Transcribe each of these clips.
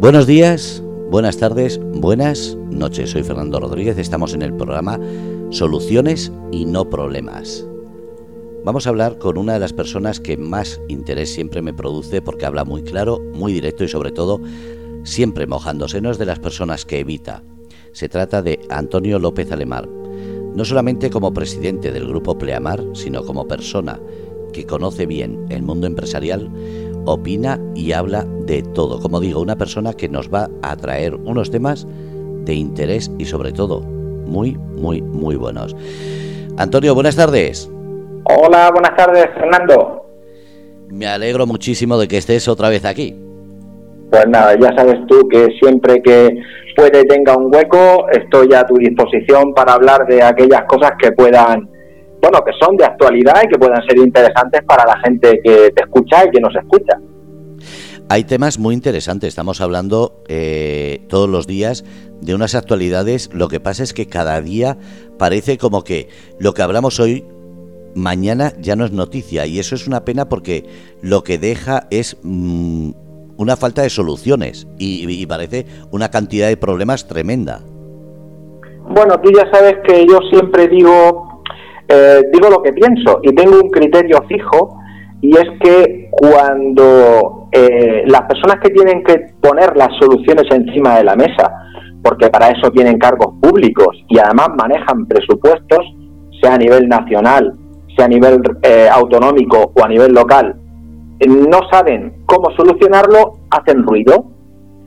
Buenos días, buenas tardes, buenas noches. Soy Fernando Rodríguez, estamos en el programa Soluciones y no problemas. Vamos a hablar con una de las personas que más interés siempre me produce porque habla muy claro, muy directo y sobre todo siempre mojándose. No de las personas que evita. Se trata de Antonio López Alemar. No solamente como presidente del grupo Pleamar, sino como persona que conoce bien el mundo empresarial, opina y habla de todo. Como digo, una persona que nos va a traer unos temas de interés y sobre todo muy, muy, muy buenos. Antonio, buenas tardes. Hola, buenas tardes, Fernando. Me alegro muchísimo de que estés otra vez aquí. Pues nada, ya sabes tú que siempre que puede tenga un hueco, estoy a tu disposición para hablar de aquellas cosas que puedan, bueno, que son de actualidad y que puedan ser interesantes para la gente que te escucha y que nos escucha. Hay temas muy interesantes, estamos hablando eh, todos los días de unas actualidades, lo que pasa es que cada día parece como que lo que hablamos hoy mañana ya no es noticia y eso es una pena porque lo que deja es mm, una falta de soluciones y, parece una cantidad de problemas tremenda. Bueno, tú ya sabes que yo siempre digo, eh, digo lo que pienso y tengo un criterio fijo y es que cuando eh, las personas que tienen que poner las soluciones encima de la mesa, porque para eso tienen cargos públicos y además manejan presupuestos, sea a nivel nacional, sea a nivel eh, autonómico o a nivel local, no saben cómo solucionarlo, hacen ruido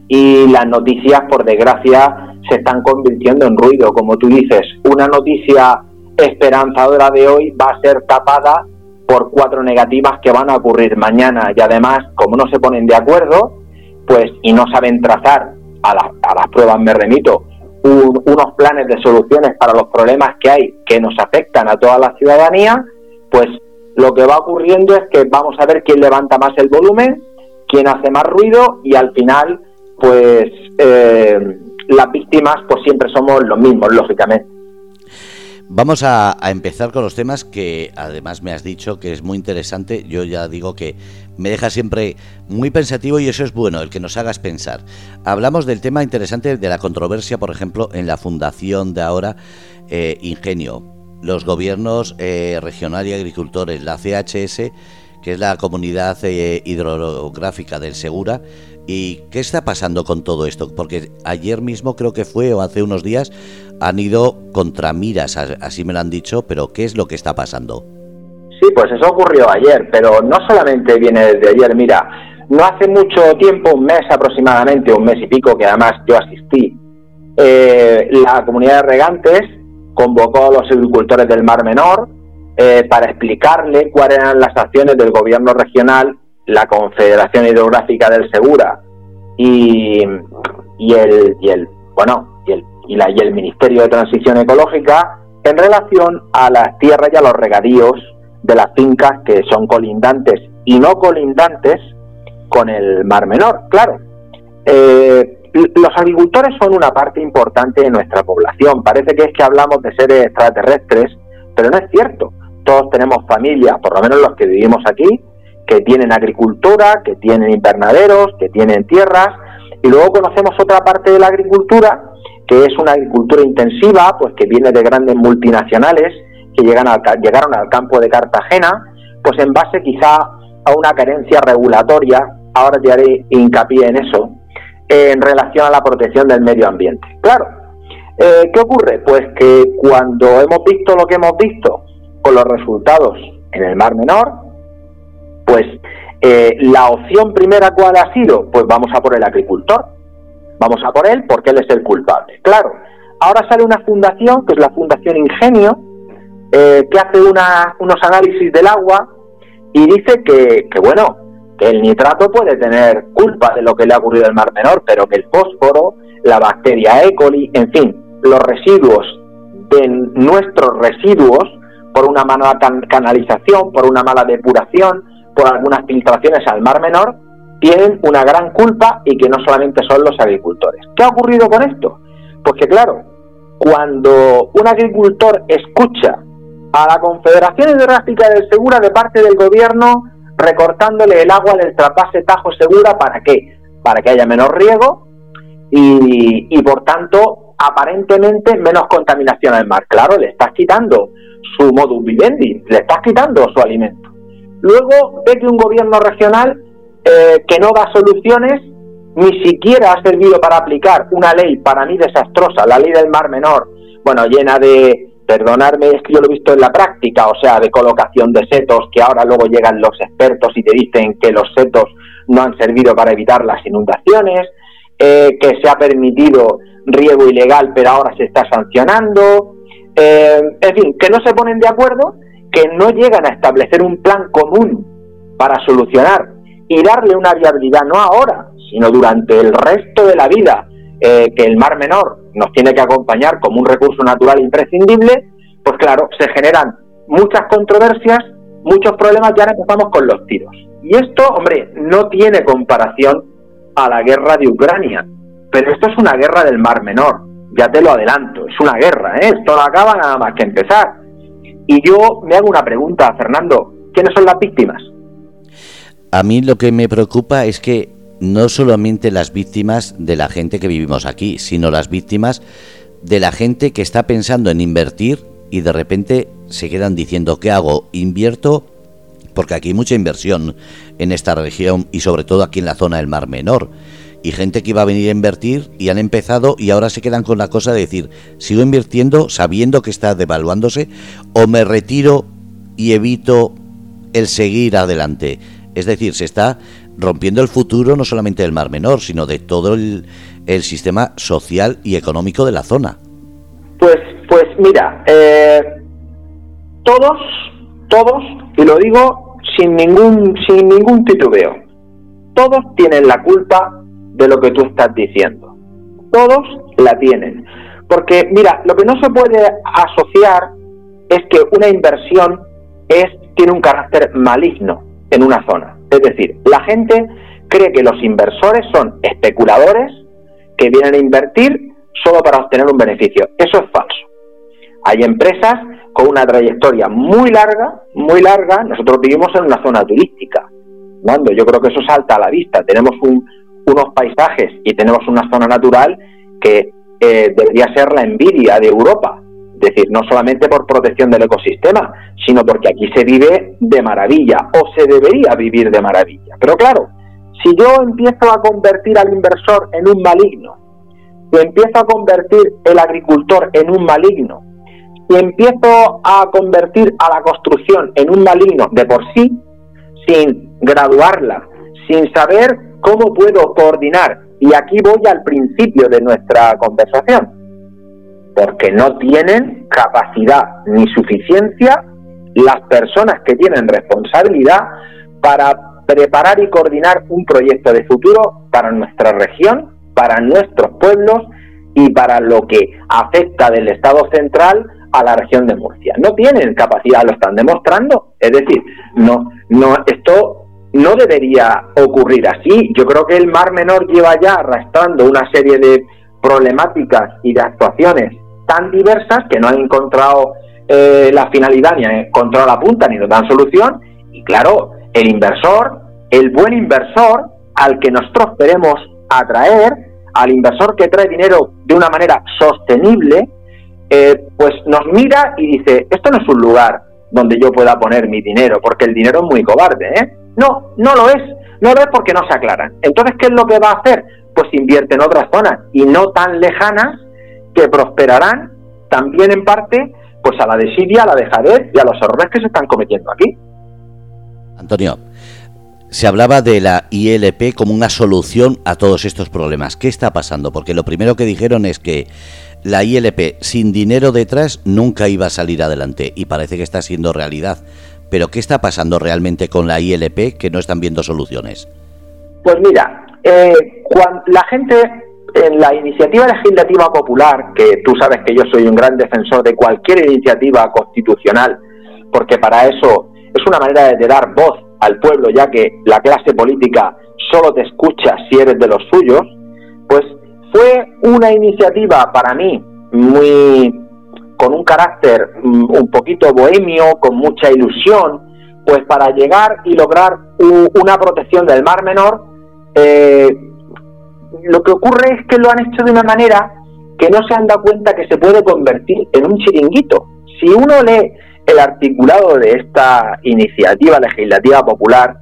y las noticias, por desgracia, se están convirtiendo en ruido. Como tú dices, una noticia esperanzadora de hoy va a ser tapada por cuatro negativas que van a ocurrir mañana y además, como no se ponen de acuerdo, pues y no saben trazar, a, a las pruebas me remito, unos planes de soluciones para los problemas que hay que nos afectan a toda la ciudadanía, pues lo que va ocurriendo es que vamos a ver quién levanta más el volumen, quién hace más ruido y al final, pues eh, las víctimas pues siempre somos los mismos, lógicamente. Vamos a, empezar con los temas que además me has dicho que es muy interesante. Yo ya digo que me deja siempre muy pensativo y eso es bueno, el que nos hagas pensar. Hablamos del tema interesante de la controversia, por ejemplo, en la fundación de ahora eh, Ingenio los gobiernos eh, regional y agricultores, la CHS, que es la comunidad eh, hidrográfica del Segura. ¿Y qué está pasando con todo esto? Porque ayer mismo creo que fue, o hace unos días, han ido contra miras, así me lo han dicho, pero ¿qué es lo que está pasando? Sí, pues eso ocurrió ayer, pero no solamente viene desde ayer, mira, no hace mucho tiempo, un mes aproximadamente, un mes y pico, que además yo asistí, eh, la comunidad de regantes convocó a los agricultores del Mar Menor eh, para explicarle cuáles eran las acciones del gobierno regional, la Confederación Hidrográfica del Segura y, y el, y el bueno y el, y, la, y el Ministerio de Transición Ecológica en relación a las tierras y a los regadíos de las fincas que son colindantes y no colindantes con el Mar Menor. Claro, eh, los agricultores son una parte importante de nuestra población. Parece que es que hablamos de seres extraterrestres, pero no es cierto. Todos tenemos familias, por lo menos los que vivimos aquí, que tienen agricultura, que tienen invernaderos, que tienen tierras, y luego conocemos otra parte de la agricultura, que es una agricultura intensiva, pues que viene de grandes multinacionales que llegan al, llegaron al campo de Cartagena, pues en base quizá a una carencia regulatoria, ahora te haré hincapié en eso, en relación a la protección del medio ambiente. Claro, eh, ¿qué ocurre? Pues que cuando hemos visto lo que hemos visto con los resultados en el Mar Menor, pues eh, la opción primera cuál ha sido, pues vamos a por el agricultor, vamos a por él porque él es el culpable. Claro, ahora sale una fundación, que es la Fundación Ingenio, eh, que hace unos análisis del agua y dice que, que bueno, el nitrato puede tener culpa de lo que le ha ocurrido al Mar Menor, pero que el fósforo, la bacteria E. coli, en fin, los residuos de nuestros residuos, por una mala canalización, por una mala depuración, por algunas filtraciones al Mar Menor, tienen una gran culpa y que no solamente son los agricultores. ¿Qué ha ocurrido con esto? Pues que claro, cuando un agricultor escucha a la Confederación Hidrográfica del Segura de parte del gobierno recortándole el agua del trapase Tajo Segura, ¿para qué? para que haya menos riego y, por tanto, aparentemente menos contaminación al mar. Claro, le estás quitando su modus vivendi, le estás quitando su alimento. Luego ve que un gobierno regional eh, que no da soluciones ni siquiera ha servido para aplicar una ley para mí desastrosa, la ley del mar menor, bueno, llena de, perdonarme, es que yo lo he visto en la práctica, o sea, de colocación de setos, que ahora luego llegan los expertos y te dicen que los setos no han servido para evitar las inundaciones, eh, que se ha permitido riego ilegal, pero ahora se está sancionando, eh, en fin, que no se ponen de acuerdo, que no llegan a establecer un plan común para solucionar y darle una viabilidad, no ahora, sino durante el resto de la vida, eh, que el Mar Menor nos tiene que acompañar como un recurso natural imprescindible, pues claro, se generan muchas controversias, muchos problemas, ya empezamos con los tiros. Y esto, hombre, no tiene comparación a la guerra de Ucrania, pero esto es una guerra del Mar Menor, ya te lo adelanto, es una guerra, ¿eh? esto no acaba nada más que empezar. Y yo me hago una pregunta, Fernando, ¿quiénes son las víctimas? A mí lo que me preocupa es que no solamente las víctimas de la gente que vivimos aquí, sino las víctimas de la gente que está pensando en invertir y de repente se quedan diciendo, ¿qué hago? ¿Invierto? Porque aquí hay mucha inversión en esta región y sobre todo aquí en la zona del Mar Menor. Y gente que iba a venir a invertir y han empezado y ahora se quedan con la cosa de decir, sigo invirtiendo sabiendo que está devaluándose o me retiro y evito el seguir adelante. Es decir, se está rompiendo el futuro no solamente del Mar Menor, sino de todo el, sistema social y económico de la zona. Pues, pues mira, eh, todos, todos, y lo digo sin ningún, sin ningún titubeo, todos tienen la culpa de lo que tú estás diciendo. Todos la tienen. Porque, mira, lo que no se puede asociar es que una inversión es, tiene un carácter maligno en una zona. Es decir, la gente cree que los inversores son especuladores que vienen a invertir solo para obtener un beneficio. Eso es falso. Hay empresas con una trayectoria muy larga, muy larga. Nosotros vivimos en una zona turística. Cuando yo creo que eso salta a la vista. Tenemos unos paisajes y tenemos una zona natural que eh, debería ser la envidia de Europa. Es decir, no solamente por protección del ecosistema, sino porque aquí se vive de maravilla o se debería vivir de maravilla. Pero claro, si yo empiezo a convertir al inversor en un maligno, si empiezo a convertir el agricultor en un maligno, si empiezo a convertir a la construcción en un maligno de por sí, sin graduarla, sin saber cómo puedo coordinar, y aquí voy al principio de nuestra conversación, porque no tienen capacidad ni suficiencia las personas que tienen responsabilidad para preparar y coordinar un proyecto de futuro para nuestra región, para nuestros pueblos y para lo que afecta del Estado central a la región de Murcia. No tienen capacidad, lo están demostrando. Es decir, no, no, esto no debería ocurrir así. Yo creo que el Mar Menor lleva ya arrastrando una serie de problemáticas y de actuaciones tan diversas que no han encontrado eh, la finalidad ni han encontrado la punta ni nos dan solución. Y claro, el inversor, el buen inversor al que nosotros queremos atraer, al inversor que trae dinero de una manera sostenible, eh, pues nos mira y dice, esto no es un lugar donde yo pueda poner mi dinero, porque el dinero es muy cobarde, ¿eh? No, no lo es, no lo es porque no se aclaran. Entonces, ¿qué es lo que va a hacer? Pues invierte en otras zonas y no tan lejanas que prosperarán también en parte pues a la desidia, a la dejadez y a los errores que se están cometiendo aquí. Antonio, se hablaba de la ILP como una solución a todos estos problemas. ¿Qué está pasando? Porque lo primero que dijeron es que la ILP sin dinero detrás nunca iba a salir adelante y parece que está siendo realidad. Pero ¿qué está pasando realmente con la ILP que no están viendo soluciones? Pues mira, eh, la gente en la iniciativa legislativa popular, que tú sabes que yo soy un gran defensor de cualquier iniciativa constitucional, porque para eso es una manera de, dar voz al pueblo, ya que la clase política solo te escucha si eres de los suyos, pues fue una iniciativa para mí muy con un carácter mm, un poquito bohemio, con mucha ilusión, pues para llegar y lograr una protección del Mar Menor eh, lo que ocurre es que lo han hecho de una manera que no se han dado cuenta que se puede convertir en un chiringuito. Si uno lee el articulado de esta iniciativa legislativa popular,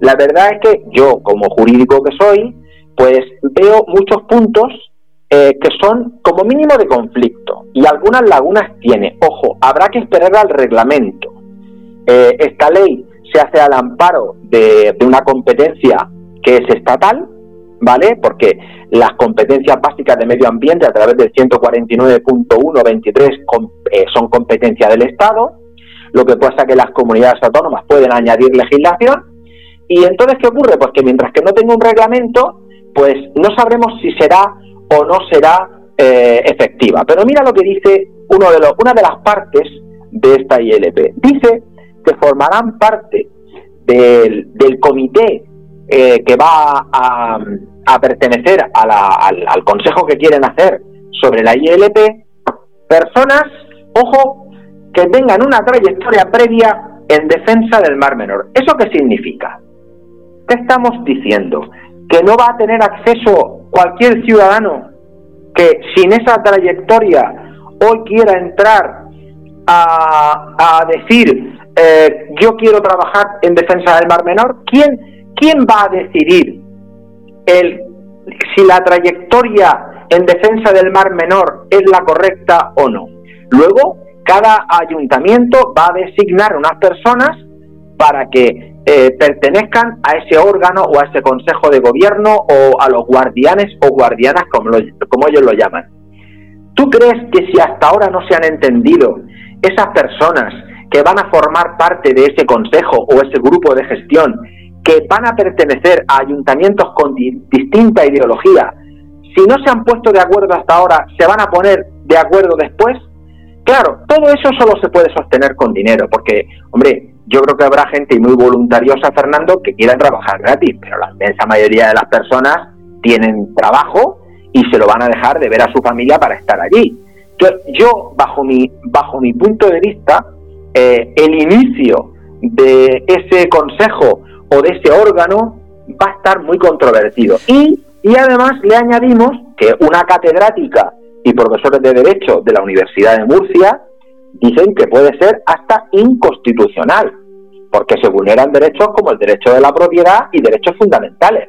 la verdad es que yo, como jurídico que soy, pues veo muchos puntos eh, que son como mínimo de conflicto y algunas lagunas tiene. Ojo, habrá que esperar al reglamento. Eh, esta ley se hace al amparo de, una competencia que es estatal, ¿vale? Porque las competencias básicas de medio ambiente a través del 149.123 eh, son competencia del Estado, lo que pasa es que las comunidades autónomas pueden añadir legislación y entonces ¿qué ocurre? Pues que mientras que no tenga un reglamento, pues no sabremos si será o no será eh, efectiva. Pero mira lo que dice uno de los, una de las partes de esta ILP. Dice que formarán parte del, comité eh, que va a, pertenecer al, consejo que quieren hacer sobre la ILP personas, ojo, que tengan una trayectoria previa en defensa del Mar Menor. ¿Eso qué significa? ¿Qué estamos diciendo? Que no va a tener acceso cualquier ciudadano que sin esa trayectoria hoy quiera entrar a, decir eh, yo quiero trabajar en defensa del Mar Menor, ¿quién, quién va a decidir el, si la trayectoria en defensa del Mar Menor es la correcta o no? Luego, cada ayuntamiento va a designar unas personas para que eh, pertenezcan a ese órgano o a ese consejo de gobierno o a los guardianes o guardianas como, como ellos lo llaman. ¿Tú crees que si hasta ahora no se han entendido esas personas que van a formar parte de ese consejo o ese grupo de gestión, que van a pertenecer a ayuntamientos con distinta ideología, si no se han puesto de acuerdo hasta ahora, se van a poner de acuerdo después? Claro, todo eso solo se puede sostener con dinero, porque, hombre, yo creo que habrá gente muy voluntariosa, Fernando, que quiera trabajar gratis, pero la inmensa mayoría de las personas tienen trabajo y se lo van a dejar de ver a su familia para estar allí. Yo, bajo mi, bajo mi punto de vista, eh, el inicio de ese consejo o de ese órgano va a estar muy controvertido. Y, y además le añadimos que una catedrática y profesores de Derecho de la Universidad de Murcia dicen que puede ser hasta inconstitucional, porque se vulneran derechos como el derecho de la propiedad y derechos fundamentales.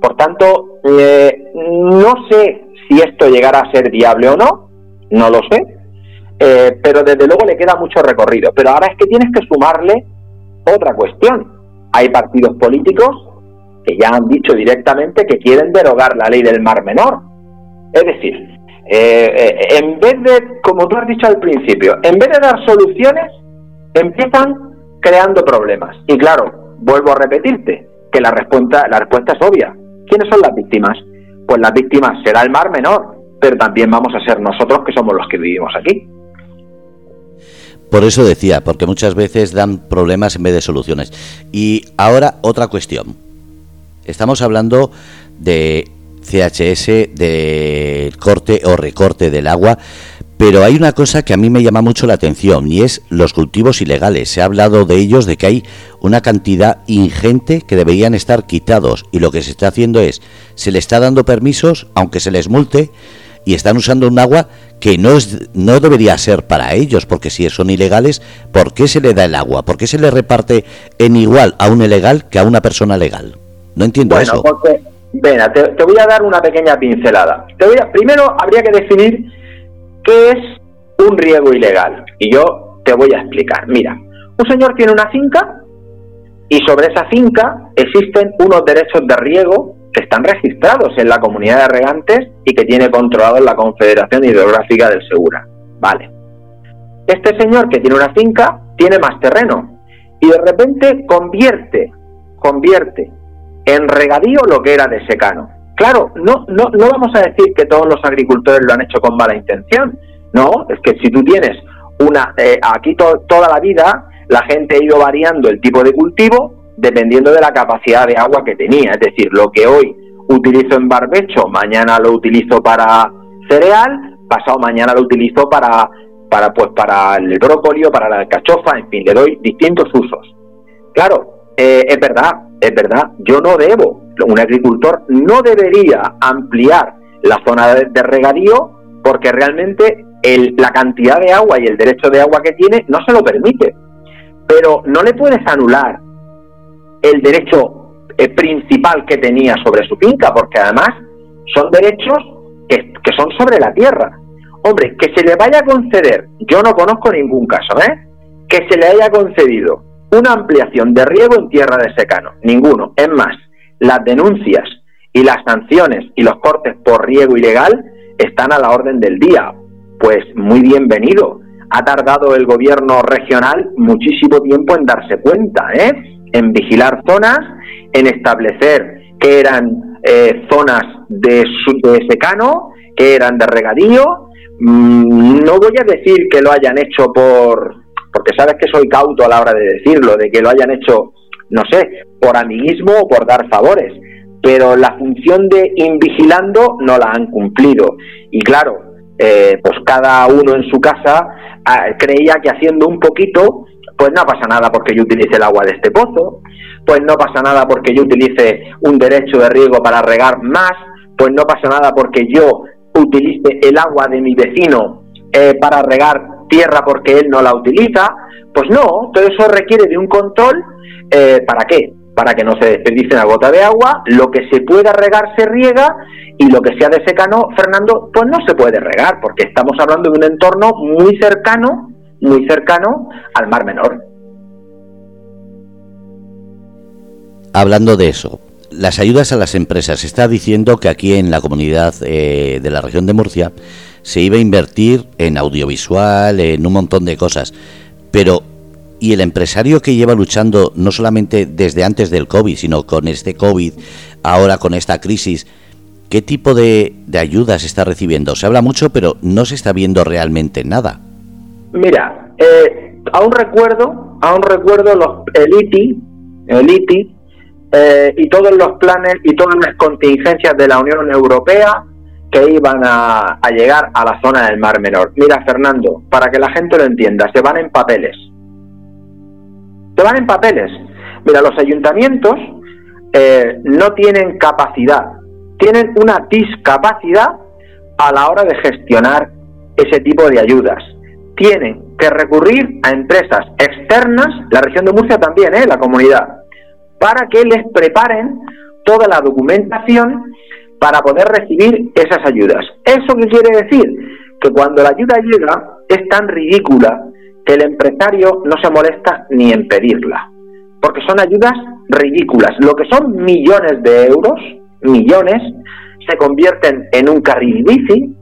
Por tanto, eh, no sé si esto llegará a ser viable o no, no lo sé, eh, pero desde luego le queda mucho recorrido. Pero ahora es que tienes que sumarle otra cuestión. Hay partidos políticos que ya han dicho directamente que quieren derogar la ley del mar menor. Es decir, eh, eh, en vez de, como tú has dicho al principio, en vez de dar soluciones, empiezan creando problemas. Y claro, vuelvo a repetirte que la respuesta, la respuesta es obvia. ¿Quiénes son las víctimas? Pues las víctimas será el mar menor, pero también vamos a ser nosotros que somos los que vivimos aquí. Por eso decía, porque muchas veces dan problemas en vez de soluciones. Y ahora otra cuestión. Estamos hablando de CHS del corte o recorte del agua, pero hay una cosa que a mí me llama mucho la atención y es los cultivos ilegales. Se ha hablado de ellos, de que hay una cantidad ingente que deberían estar quitados y lo que se está haciendo es, se le está dando permisos, aunque se les multe, y están usando un agua que no, es, no debería ser para ellos, porque si son ilegales, ¿por qué se le da el agua? ¿Por qué se le reparte en igual a un ilegal que a una persona legal? No entiendo eso. Venga, te, voy a dar una pequeña pincelada. Primero habría que definir qué es un riego ilegal. Y yo te voy a explicar. Mira, un señor tiene una finca y sobre esa finca existen unos derechos de riego que están registrados en la comunidad de regantes y que tiene controlado la Confederación Hidrográfica del Segura. Vale. Este señor que tiene una finca tiene más terreno y de repente convierte, convierte en regadío lo que era de secano. Claro, no, no, no vamos a decir que todos los agricultores lo han hecho con mala intención. No, es que si tú tienes una, eh, aquí toda la vida la gente ha ido variando el tipo de cultivo dependiendo de la capacidad de agua que tenía. Es decir, lo que hoy utilizo en barbecho, mañana lo utilizo para cereal, pasado mañana lo utilizo para, para, pues, para el brócoli para la cachofa, en fin, le doy distintos usos. Claro, eh, es verdad, es verdad, yo no debo un agricultor no debería ampliar la zona de, regadío porque realmente la cantidad de agua y el derecho de agua que tiene no se lo permite. Pero no le puedes anular el derecho eh, principal que tenía sobre su finca, porque además son derechos que, que son sobre la tierra. Hombre, que se le vaya a conceder, yo no conozco ningún caso, ¿eh? Que se le haya concedido una ampliación de riego en tierra de secano, ninguno. Es más, las denuncias y las sanciones y los cortes por riego ilegal están a la orden del día. Pues muy bienvenido. Ha tardado el gobierno regional muchísimo tiempo en darse cuenta, ¿eh? en vigilar zonas, en establecer que eran eh, zonas de, de secano, que eran de regadío. Mm, no voy a decir que lo hayan hecho por, porque sabes que soy cauto a la hora de decirlo, de que lo hayan hecho, no sé, por amiguismo o por dar favores, pero la función de invigilando no la han cumplido. Y claro, eh, pues cada uno en su casa ah, creía que haciendo un poquito, pues no pasa nada porque yo utilice el agua de este pozo, pues no pasa nada porque yo utilice un derecho de riego para regar más, pues no pasa nada porque yo utilice el agua de mi vecino eh, para regar tierra porque él no la utiliza. Pues no, todo eso requiere de un control. Eh, ¿Para qué? Para que no se desperdicie una gota de agua, lo que se pueda regar se riega y lo que sea de secano, Fernando, pues no se puede regar, porque estamos hablando de un entorno muy cercano, muy cercano al Mar Menor. Hablando de eso, las ayudas a las empresas. Está diciendo que aquí en la comunidad eh, de la región de Murcia se iba a invertir en audiovisual, en un montón de cosas. Pero, ¿y el empresario que lleva luchando no solamente desde antes del COVID, sino con este COVID, ahora con esta crisis? ¿Qué tipo de, ayudas está recibiendo? Se habla mucho, pero no se está viendo realmente nada. Mira, eh, aún recuerdo, aún recuerdo los, el ITI, el ITI eh, y todos los planes y todas las contingencias de la Unión Europea que iban a, llegar a la zona del Mar Menor. Mira, Fernando, para que la gente lo entienda, se van en papeles. Se van en papeles. Mira, los ayuntamientos eh, no tienen capacidad, tienen una discapacidad a la hora de gestionar ese tipo de ayudas. Tienen que recurrir a empresas externas, la región de Murcia también, ¿eh? la comunidad, para que les preparen toda la documentación para poder recibir esas ayudas. ¿Eso qué quiere decir? Que cuando la ayuda llega es tan ridícula que el empresario no se molesta ni en pedirla, porque son ayudas ridículas. Lo que son millones de euros, millones, se convierten en un carril bici,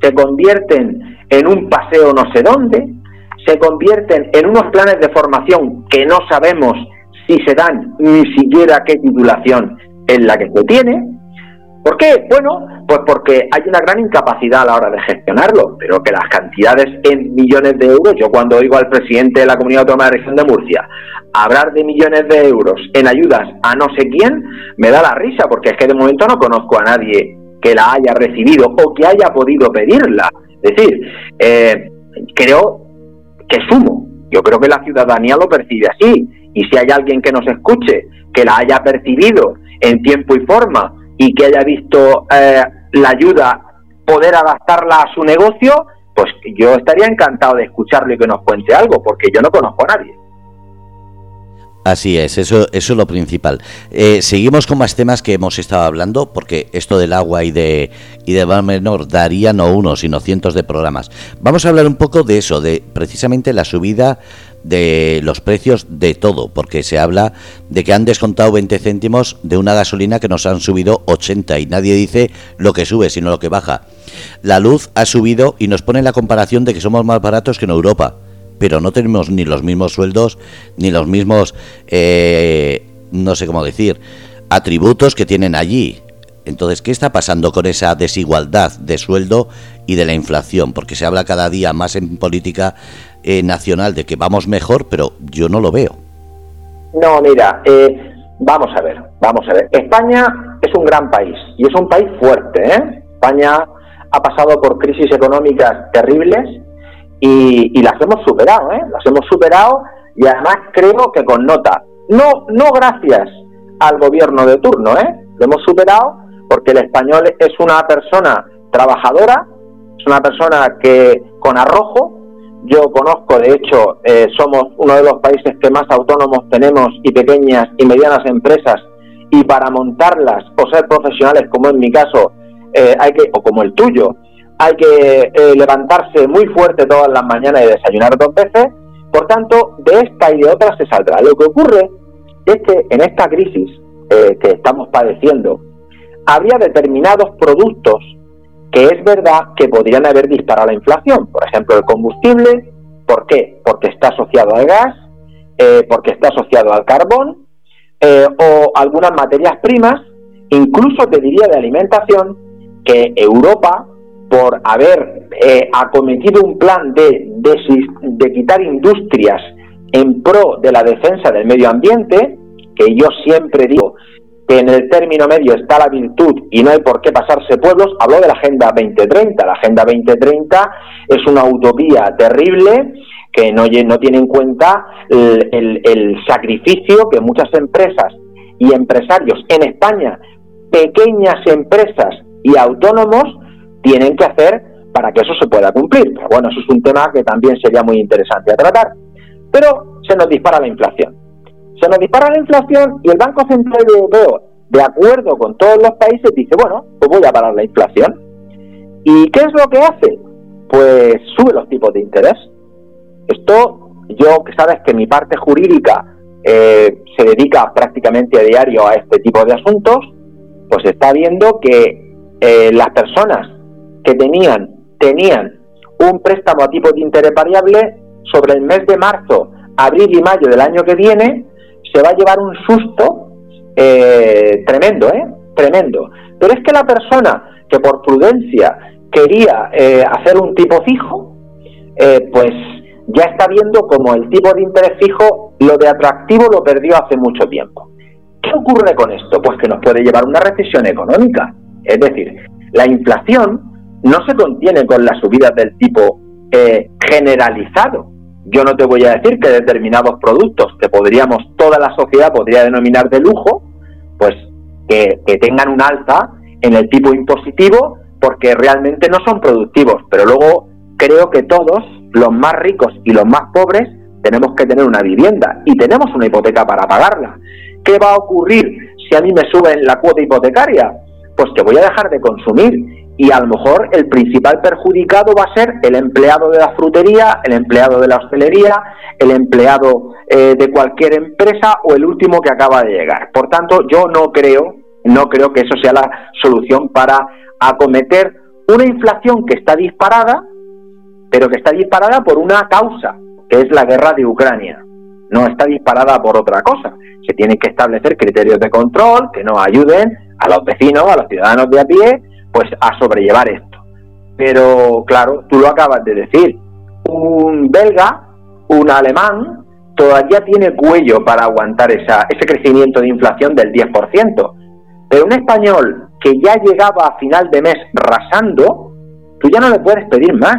se convierten en un paseo no sé dónde, se convierten en unos planes de formación que no sabemos si se dan ni siquiera qué titulación es la que se tiene, ¿Por qué? Bueno, pues porque hay una gran incapacidad a la hora de gestionarlo, pero que las cantidades en millones de euros, yo cuando oigo al presidente de la Comunidad Autónoma de la Región de Murcia hablar de millones de euros en ayudas a no sé quién, me da la risa, porque es que de momento no conozco a nadie que la haya recibido o que haya podido pedirla. Es decir, eh, creo que sumo. Yo creo que la ciudadanía lo percibe así. Y si hay alguien que nos escuche que la haya percibido en tiempo y forma, y que haya visto eh, la ayuda poder adaptarla a su negocio, pues yo estaría encantado de escucharlo y que nos cuente algo, porque yo no conozco a nadie. Así es, eso, eso es lo principal. Eh, seguimos con más temas que hemos estado hablando, porque esto del agua y de, y de Menor daría no uno, sino cientos de programas. Vamos a hablar un poco de eso, de precisamente la subida de los precios de todo, porque se habla de que han descontado 20 céntimos de una gasolina que nos han subido 80 y nadie dice lo que sube, sino lo que baja. La luz ha subido y nos pone la comparación de que somos más baratos que en Europa pero no tenemos ni los mismos sueldos, ni los mismos, eh, no sé cómo decir, atributos que tienen allí. Entonces, ¿qué está pasando con esa desigualdad de sueldo y de la inflación? Porque se habla cada día más en política eh, nacional de que vamos mejor, pero yo no lo veo. No, mira, eh, vamos a ver, vamos a ver. España es un gran país y es un país fuerte. ¿eh? España ha pasado por crisis económicas terribles y, las hemos superado, ¿eh? Las hemos superado y además creo que con nota. No, no gracias al gobierno de turno, ¿eh? Lo hemos superado porque el español es una persona trabajadora, es una persona que con arrojo, yo conozco, de hecho, eh, somos uno de los países que más autónomos tenemos y pequeñas y medianas empresas y para montarlas o ser profesionales, como en mi caso, eh, hay que, o como el tuyo, hay que eh, levantarse muy fuerte todas las mañanas y desayunar dos veces. Por tanto, de esta y de otras se saldrá. Lo que ocurre es que en esta crisis que estamos padeciendo, habría determinados productos que es verdad que podrían haber disparado la inflación. Por ejemplo, el combustible. ¿Por qué? Porque está asociado al gas, eh, porque está asociado al carbón, eh, o algunas materias primas, incluso te diría de alimentación, que Europa, por haber eh, acometido un plan de, quitar industrias en pro de la defensa del medio ambiente, que yo siempre digo que en el término medio está la virtud y no hay por qué pasarse pueblos, habló de la Agenda 2030. La Agenda 2030 es una utopía terrible que no, no tiene en cuenta el sacrificio que muchas empresas y empresarios en España, pequeñas empresas y autónomos, tienen que hacer para que eso se pueda cumplir. Bueno, eso es un tema que también sería muy interesante a tratar. Pero se nos dispara la inflación. Se nos dispara la inflación y el Banco Central Europeo, de acuerdo con todos los países, dice, bueno, pues voy a parar la inflación. ¿Y qué es lo que hace? Pues sube los tipos de interés. Esto, yo que sabes que mi parte jurídica eh, se dedica prácticamente a diario a este tipo de asuntos, pues está viendo que eh, las personas que tenían, tenían un préstamo a tipo de interés variable sobre el mes de marzo, abril y mayo del año que viene, se va a llevar un susto eh, tremendo, ¿eh? Tremendo. Pero es que la persona que por prudencia quería eh, hacer un tipo fijo, eh, pues ya está viendo como el tipo de interés fijo, lo de atractivo lo perdió hace mucho tiempo. ¿Qué ocurre con esto? Pues que nos puede llevar una recesión económica. Es decir, la inflación no se contiene con las subidas del tipo generalizado, yo no te voy a decir que determinados productos que podríamos, toda la sociedad podría denominar de lujo, pues que, tengan un alza en el tipo impositivo porque realmente no son productivos. Pero luego creo que todos, los más ricos y los más pobres, tenemos que tener una vivienda y tenemos una hipoteca para pagarla. ¿Qué va a ocurrir si a mí me suben la cuota hipotecaria? Pues que voy a dejar de consumir y a lo mejor el principal perjudicado va a ser el empleado de la frutería, el empleado de la hostelería, el empleado eh, de cualquier empresa o el último que acaba de llegar. Por tanto, yo no creo, no creo que eso sea la solución para acometer una inflación que está disparada, pero que está disparada por una causa, que es la guerra de Ucrania. No está disparada por otra cosa. Se tienen que establecer criterios de control que nos ayuden a los vecinos, a los ciudadanos de a pie, pues a sobrellevar esto. Pero claro, tú lo acabas de decir, un belga, un alemán, todavía tiene cuello para aguantar esa, ese crecimiento de inflación del 10%. Pero un español que ya llegaba a final de mes rasando, tú ya no le puedes pedir más.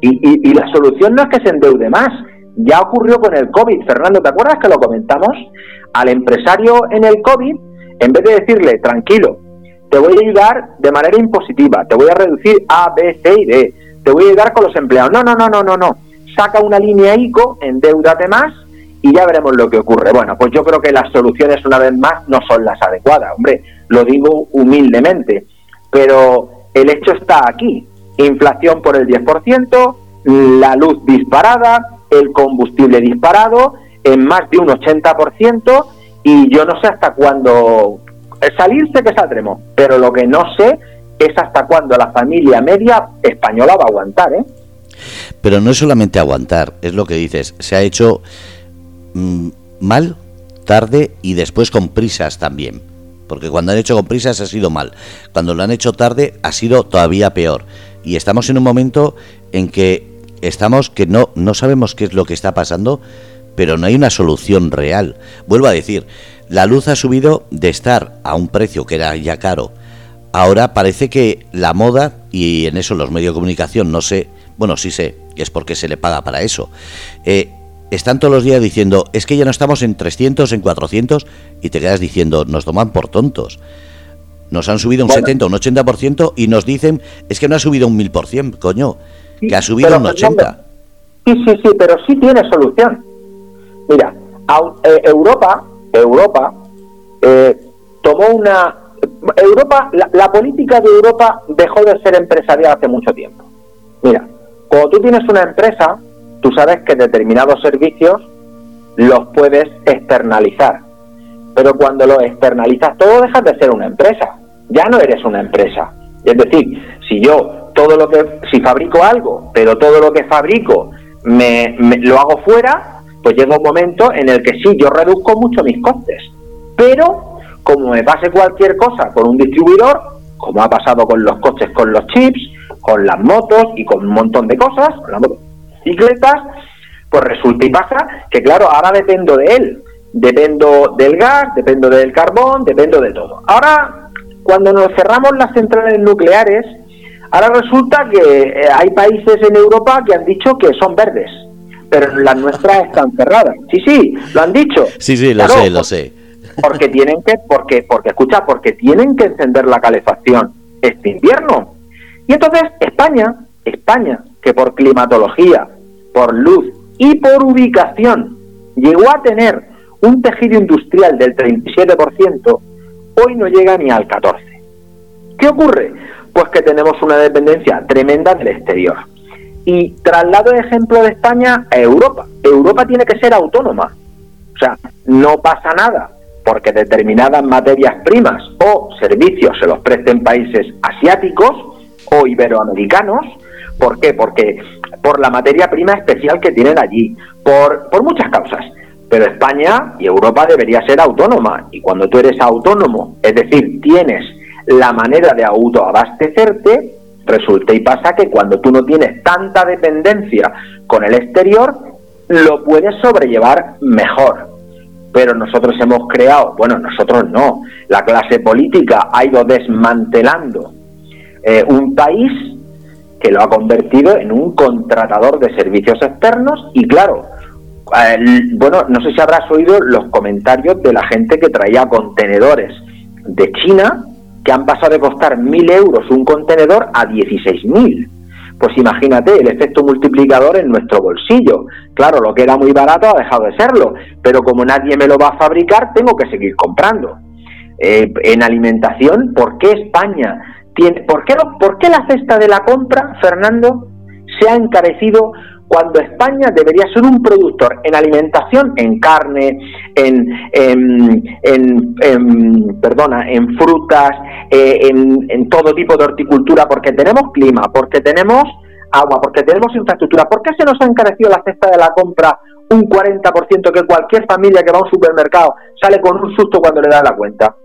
Y, y la solución no es que se endeude más. Ya ocurrió con el COVID. Fernando, ¿te acuerdas que lo comentamos? Al empresario en el COVID, en vez de decirle, tranquilo, te voy a ayudar de manera impositiva, te voy a reducir A, B, C y D, te voy a ayudar con los empleados. No, no, no, no, no, no. Saca una línea ICO, endeudate más y ya veremos lo que ocurre. Bueno, pues yo creo que las soluciones una vez más no son las adecuadas, hombre, lo digo humildemente, pero el hecho está aquí. Inflación por el 10%, la luz disparada, el combustible disparado en más de un 80% y yo no sé hasta cuándo salirse que saldremos, pero lo que no sé es hasta cuándo la familia media española va a aguantar, ¿eh? Pero no es solamente aguantar, es lo que dices, se ha hecho mm, mal, tarde y después con prisas también. Porque cuando han hecho con prisas ha sido mal. Cuando lo han hecho tarde ha sido todavía peor. Y estamos en un momento en que estamos que no, no sabemos qué es lo que está pasando, pero no hay una solución real. Vuelvo a decir, la luz ha subido de estar a un precio que era ya caro. Ahora parece que la moda, y en eso los medios de comunicación no sé, bueno, sí sé, es porque se le paga para eso, eh, están todos los días diciendo, es que ya no estamos en 300, en 400, y te quedas diciendo, nos toman por tontos. Nos han subido un 70, un 80% y nos dicen, es que no ha subido un 1000%, coño, que ha subido un 80%. Sí, sí, sí, pero sí tiene solución. Mira, eh, Europa, Europa eh, tomó una... Europa, la, política de Europa dejó de ser empresarial hace mucho tiempo. Mira, cuando tú tienes una empresa, tú sabes que determinados servicios los puedes externalizar. Pero cuando los externalizas todo dejas de ser una empresa. Ya no eres una empresa. Es decir, si yo todo lo que, si fabrico algo, pero todo lo que fabrico me, lo hago fuera, pues llega un momento en el que sí, yo reduzco mucho mis costes. Pero, como me pase cualquier cosa con un distribuidor, como ha pasado con los coches, con los chips, con las motos y con un montón de cosas, con las motocicletas, pues resulta y pasa que, claro, ahora dependo de él. Dependo del gas, dependo del carbón, dependo de todo. Ahora, cuando nos cerramos las centrales nucleares, ahora resulta que eh, hay países en Europa que han dicho que son verdes pero las nuestras están cerradas. Sí, sí, lo han dicho. Sí, sí, lo sé, lo sé. Porque tienen que, porque, porque escucha, porque tienen que encender la calefacción este invierno. Y entonces España, España, que por climatología, por luz y por ubicación llegó a tener un tejido industrial del 37%, hoy no llega ni al 14%. ¿Qué ocurre? Pues que tenemos una dependencia tremenda del exterior. Y traslado de ejemplo de España a Europa. Europa tiene que ser autónoma. O sea, no pasa nada porque determinadas materias primas o servicios se los presten países asiáticos o iberoamericanos. ¿Por qué? Porque por la materia prima especial que tienen allí, por, por muchas causas. Pero España y Europa debería ser autónoma. Y cuando tú eres autónomo, es decir, tienes la manera de autoabastecerte, Resulta y pasa que cuando tú no tienes tanta dependencia con el exterior, lo puedes sobrellevar mejor. Pero nosotros hemos creado, bueno, nosotros no, la clase política ha ido desmantelando eh, un país que lo ha convertido en un contratador de servicios externos y claro, bueno, no sé si habrás oído los comentarios de la gente que traía contenedores de China que han pasado de costar mil euros un contenedor a 16.000. Pues imagínate el efecto multiplicador en nuestro bolsillo. Claro, lo que era muy barato ha dejado de serlo, pero como nadie me lo va a fabricar, tengo que seguir comprando. Eh, en alimentación, ¿por qué España tiene, por qué, por qué la cesta de la compra, Fernando, se ha encarecido cuando España debería ser un productor en alimentación, en carne, en, en, perdona, en frutas, eh, en, todo tipo de horticultura, porque tenemos clima, porque tenemos agua, porque tenemos infraestructura. ¿Por qué se nos ha encarecido la cesta de la compra un 40% que cualquier familia que va a un supermercado sale con un susto cuando le da la cuenta?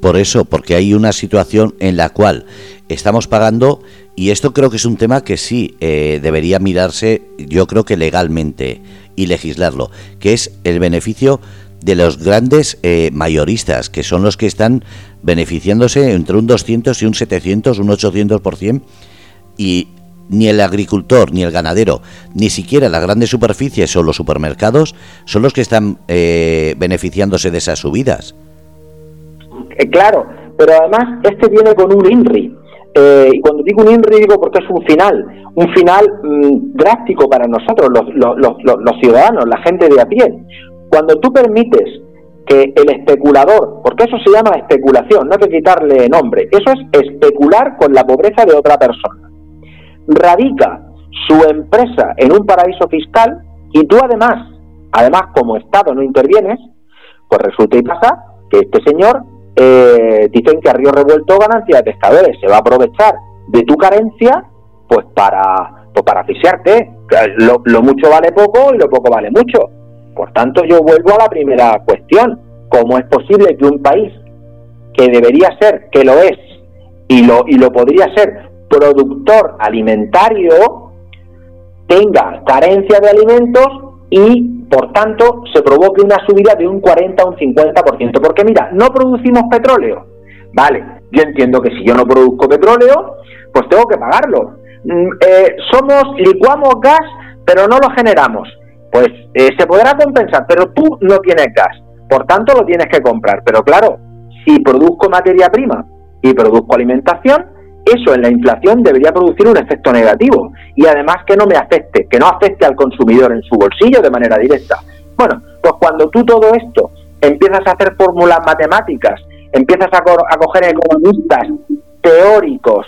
Por eso, porque hay una situación en la cual estamos pagando y esto creo que es un tema que sí eh, debería mirarse, yo creo que legalmente y legislarlo, que es el beneficio de los grandes eh, mayoristas, que son los que están beneficiándose entre un 200 y un 700, un 800%, y ni el agricultor, ni el ganadero, ni siquiera las grandes superficies o los supermercados son los que están eh, beneficiándose de esas subidas. claro, pero además este viene con un INRI, eh, y cuando digo un INRI digo porque es un final, un final mm, drástico para nosotros, los, ciudadanos, la gente de a pie. Cuando tú permites que el especulador, porque eso se llama especulación, no hay que quitarle nombre, eso es especular con la pobreza de otra persona, radica su empresa en un paraíso fiscal y tú además, además como Estado no intervienes, pues resulta y pasa que este señor eh, dicen que a río revuelto ganancia de pescadores. Se va a aprovechar de tu carencia pues para, pues para asfixiarte. Lo, lo mucho vale poco y lo poco vale mucho. Por tanto, yo vuelvo a la primera cuestión. ¿Cómo es posible que un país que debería ser, que lo es, y lo, y lo podría ser, productor alimentario, tenga carencia de alimentos y por tanto, se provoque una subida de un 40 a un 50%. Porque mira, no producimos petróleo. Vale, yo entiendo que si yo no produzco petróleo, pues tengo que pagarlo. Mm, eh, somos, licuamos gas pero no lo generamos. Pues eh, se podrá compensar, pero tú no tienes gas, por tanto lo tienes que comprar. Pero claro, si produzco materia prima y produzco alimentación, eso en la inflación debería producir un efecto negativo y además que no me afecte, que no afecte al consumidor en su bolsillo de manera directa. Bueno, pues cuando tú todo esto empiezas a hacer fórmulas matemáticas, empiezas a, a coger economistas teóricos,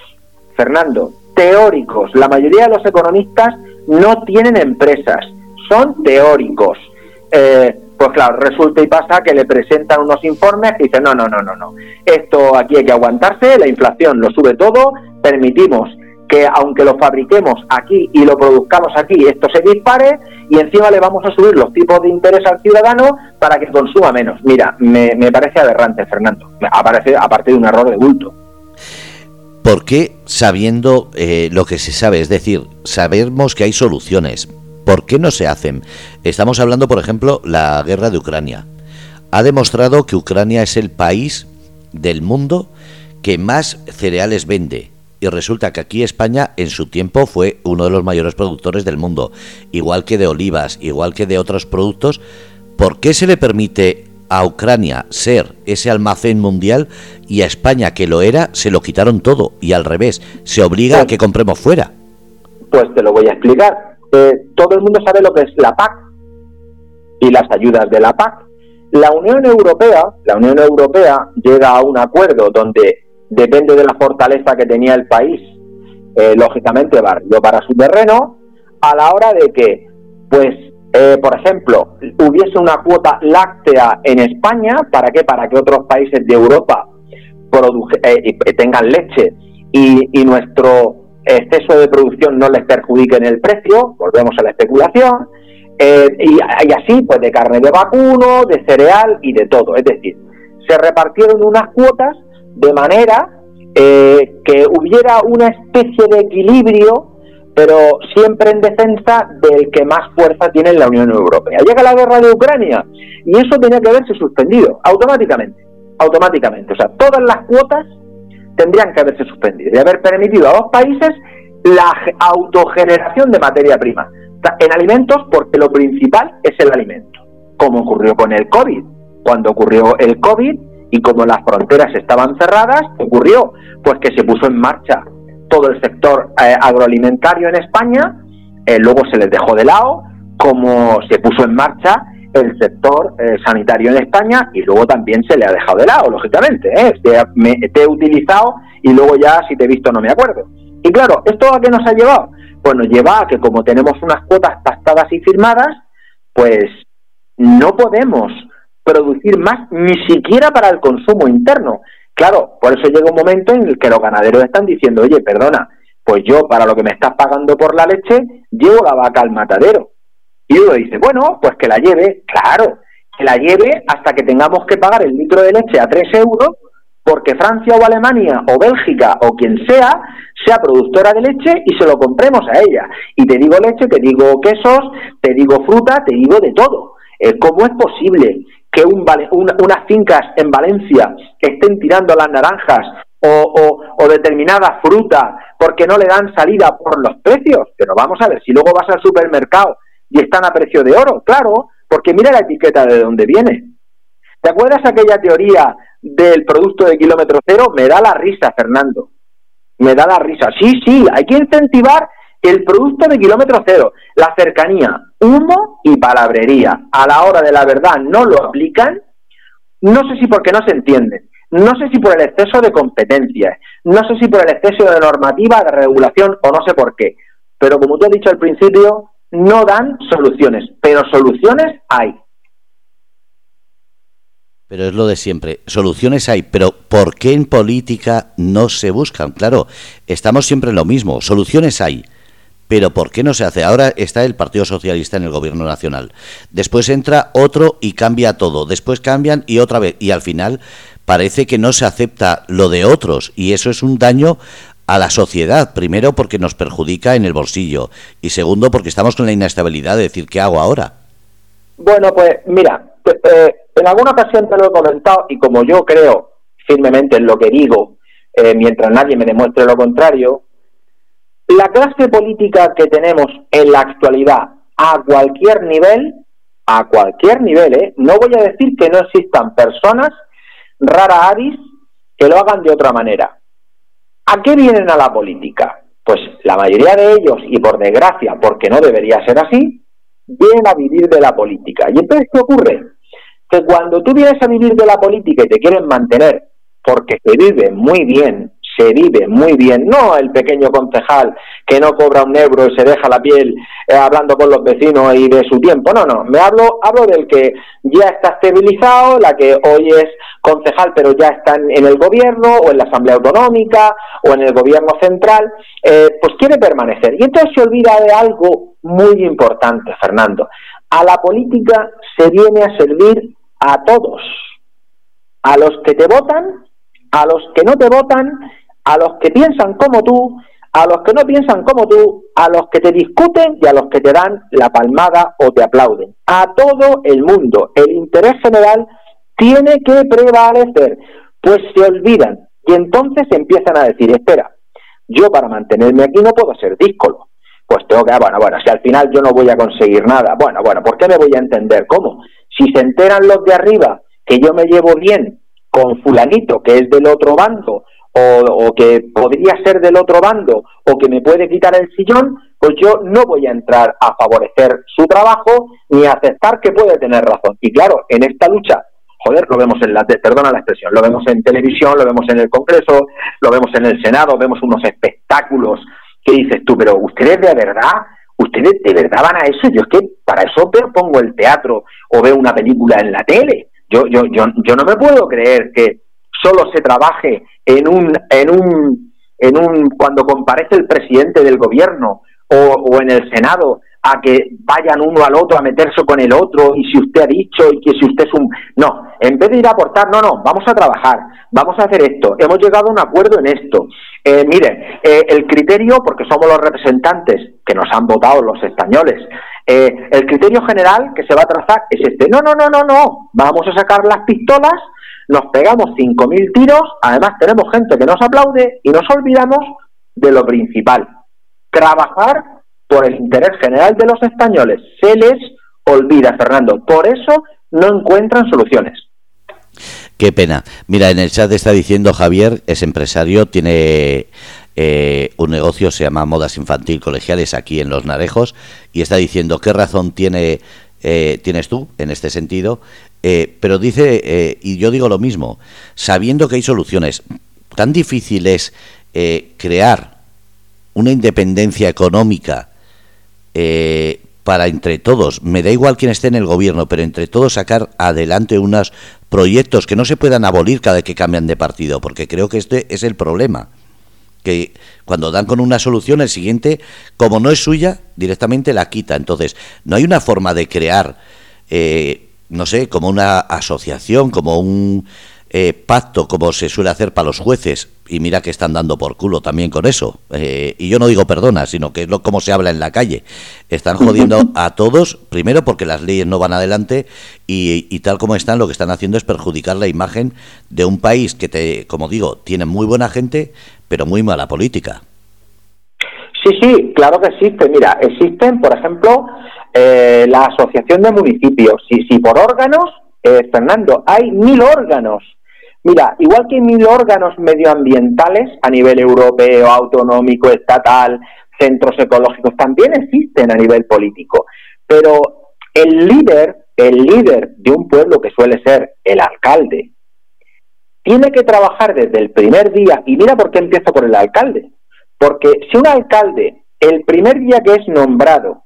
Fernando, teóricos, la mayoría de los economistas no tienen empresas, son teóricos. Eh, pues claro, resulta y pasa que le presentan unos informes que dicen, no, no, no, no, no, esto aquí hay que aguantarse, la inflación lo sube todo, permitimos que aunque lo fabriquemos aquí y lo produzcamos aquí, esto se dispare y encima le vamos a subir los tipos de interés al ciudadano para que consuma menos. Mira, me, parece aberrante, Fernando, aparece, aparte de un error de bulto. ¿Por qué sabiendo eh, lo que se sabe? Es decir, sabemos que hay soluciones, ¿Por qué no se hacen? Estamos hablando, por ejemplo, la guerra de Ucrania. Ha demostrado que Ucrania es el país del mundo que más cereales vende. Y resulta que aquí España en su tiempo fue uno de los mayores productores del mundo, igual que de olivas, igual que de otros productos. ¿Por qué se le permite a Ucrania ser ese almacén mundial y a España, que lo era, se lo quitaron todo? Y al revés, se obliga a que compremos fuera. Pues te lo voy a explicar todo el mundo sabe lo que es la PAC y las ayudas de la PAC. La Unión Europea, la Unión Europea llega a un acuerdo donde depende de la fortaleza que tenía el país, eh, lógicamente barrió para su terreno, a la hora de que, pues, eh, por ejemplo, hubiese una cuota láctea en España, ¿para qué? Para que otros países de Europa eh, tengan leche y nuestro exceso de producción no les perjudique en el precio, volvemos a la especulación, eh, y, así, pues de carne de vacuno, de cereal y de todo. Es decir, se repartieron unas cuotas de manera eh, que hubiera una especie de equilibrio, pero siempre en defensa del que más fuerza tiene en la Unión Europea. Llega la guerra de Ucrania y eso tenía que haberse suspendido automáticamente, automáticamente. O sea, todas las cuotas tendrían que haberse suspendido y haber permitido a dos países la autogeneración de materia prima en alimentos porque lo principal es el alimento, como ocurrió con el COVID. Cuando ocurrió el COVID y como las fronteras estaban cerradas, ocurrió pues que se puso en marcha todo el sector eh, agroalimentario en España, eh, luego se les dejó de lado, como se puso en marcha el sector eh, sanitario en España y luego también se le ha dejado de lado, lógicamente. ¿eh? Te, he utilizado y luego ya si te he visto no me acuerdo. Y claro, ¿esto a qué nos ha llevado? Pues nos lleva a que como tenemos unas cuotas pactadas y firmadas, pues no podemos producir más ni siquiera para el consumo interno. Claro, por eso llega un momento en el que los ganaderos están diciendo, oye, perdona, pues yo para lo que me estás pagando por la leche, llevo la vaca al matadero y uno dice, bueno, pues que la lleve, claro, que la lleve hasta que tengamos que pagar el litro de leche a 3 euros, porque Francia o Alemania o Bélgica o quien sea, sea productora de leche y se lo compremos a ella. Y te digo leche, te digo quesos, te digo fruta, te digo de todo. Eh, ¿Cómo es posible que un, unas fincas en Valencia estén tirando las naranjas o, o, o determinada fruta porque no le dan salida por los precios? Pero vamos a ver, si luego vas al supermercado y están a precio de oro, claro, porque mira la etiqueta de dónde viene. ¿Te acuerdas aquella teoría del producto de kilómetro cero? Me da la risa, Fernando. Me da la risa. Sí, sí, hay que incentivar el producto de kilómetro cero, la cercanía, humo y palabrería. A la hora de la verdad no lo aplican. No sé si porque no se entienden. No sé si por el exceso de competencias, no sé si por el exceso de normativa, de regulación o no sé por qué. Pero como tú has dicho al principio, no dan soluciones, pero soluciones hay. Pero es lo de siempre, soluciones hay, pero ¿por qué en política no se buscan? Claro, estamos siempre en lo mismo, soluciones hay, pero ¿por qué no se hace? Ahora está el Partido Socialista en el Gobierno Nacional, después entra otro y cambia todo, después cambian y otra vez, y al final parece que no se acepta lo de otros, y eso es un daño a la sociedad, primero porque nos perjudica en el bolsillo y segundo porque estamos con la inestabilidad de decir qué hago ahora. Bueno, pues mira, eh, en alguna ocasión te lo he comentado y como yo creo firmemente en lo que digo, eh, mientras nadie me demuestre lo contrario, la clase política que tenemos en la actualidad a cualquier nivel, a cualquier nivel, ¿eh? no voy a decir que no existan personas rara avis que lo hagan de otra manera. ¿A qué vienen a la política? Pues la mayoría de ellos, y por desgracia, porque no debería ser así, vienen a vivir de la política. ¿Y entonces qué ocurre? Que cuando tú vienes a vivir de la política y te quieren mantener porque se vive muy bien se vive muy bien, no el pequeño concejal que no cobra un euro y se deja la piel eh, hablando con los vecinos y de su tiempo, no, no, me hablo, hablo del que ya está estabilizado, la que hoy es concejal pero ya está en, el gobierno o en la asamblea autonómica o en el gobierno central, eh, pues quiere permanecer. Y entonces se olvida de algo muy importante, Fernando. A la política se viene a servir a todos, a los que te votan, a los que no te votan a los que piensan como tú, a los que no piensan como tú, a los que te discuten y a los que te dan la palmada o te aplauden. A todo el mundo. El interés general tiene que prevalecer. Pues se olvidan y entonces empiezan a decir, espera, yo para mantenerme aquí no puedo ser díscolo. Pues tengo que, bueno, bueno, si al final yo no voy a conseguir nada, bueno, bueno, ¿por qué me voy a entender? ¿Cómo? Si se enteran los de arriba que yo me llevo bien con fulanito, que es del otro bando, o, que podría ser del otro bando o que me puede quitar el sillón, pues yo no voy a entrar a favorecer su trabajo ni a aceptar que puede tener razón. Y claro, en esta lucha, joder, lo vemos en la, perdona la expresión, lo vemos en televisión, lo vemos en el Congreso, lo vemos en el Senado, vemos unos espectáculos que dices tú, pero ustedes de verdad, ustedes de verdad van a eso, yo es que para eso pongo el teatro o veo una película en la tele. Yo, yo, yo, yo no me puedo creer que solo se trabaje en un, en un, en un, cuando comparece el presidente del gobierno o, o en el Senado a que vayan uno al otro a meterse con el otro y si usted ha dicho y que si usted es un... No, en vez de ir a aportar, no, no, vamos a trabajar, vamos a hacer esto, hemos llegado a un acuerdo en esto. Eh, mire, eh, el criterio, porque somos los representantes que nos han votado los españoles, eh, el criterio general que se va a trazar es este. No, no, no, no, no, vamos a sacar las pistolas nos pegamos 5.000 tiros, además tenemos gente que nos aplaude y nos olvidamos de lo principal, trabajar por el interés general de los españoles. Se les olvida, Fernando. Por eso no encuentran soluciones. Qué pena. Mira, en el chat está diciendo Javier, es empresario, tiene eh, un negocio, se llama Modas Infantil Colegiales aquí en Los Narejos, y está diciendo qué razón tiene eh, tienes tú en este sentido, eh, pero dice, eh, y yo digo lo mismo, sabiendo que hay soluciones, tan difícil es crear una independencia económica para entre todos, me da igual quién esté en el gobierno, pero entre todos sacar adelante unos proyectos que no se puedan abolir cada vez que cambian de partido, porque creo que este es el problema que cuando dan con una solución, el siguiente, como no es suya, directamente la quita. Entonces, no hay una forma de crear, eh, no sé, como una asociación, como un eh, pacto, como se suele hacer para los jueces, y mira que están dando por culo también con eso. Eh, y yo no digo perdona, sino que es lo como se habla en la calle. Están jodiendo a todos, primero porque las leyes no van adelante y, y, tal como están, lo que están haciendo es perjudicar la imagen de un país que, te, como digo, tiene muy buena gente, pero muy mala política. Sí, sí, claro que existe. Mira, existen, por ejemplo, eh, la Asociación de Municipios. Si, si por órganos, eh, Fernando, hay mil órganos. Mira, igual que mil órganos medioambientales a nivel europeo, autonómico, estatal, centros ecológicos, también existen a nivel político. Pero el líder, el líder de un pueblo que suele ser el alcalde, tiene que trabajar desde el primer día, y mira por qué empiezo por el alcalde, porque si un alcalde el primer día que es nombrado